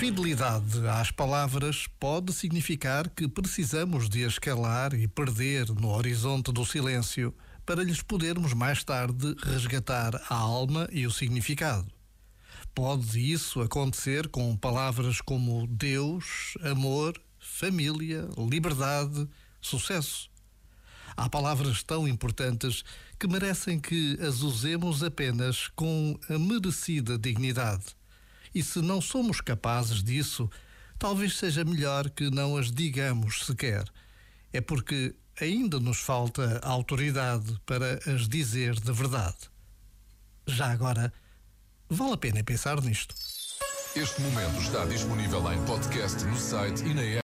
Fidelidade às palavras pode significar que precisamos de as calar e perder no horizonte do silêncio para lhes podermos mais tarde resgatar a alma e o significado. Pode isso acontecer com palavras como Deus, amor, família, liberdade, sucesso. Há palavras tão importantes que merecem que as usemos apenas com a merecida dignidade e se não somos capazes disso, talvez seja melhor que não as digamos sequer. É porque ainda nos falta autoridade para as dizer de verdade. Já agora, vale a pena pensar nisto. Este momento está disponível em podcast no site e na app.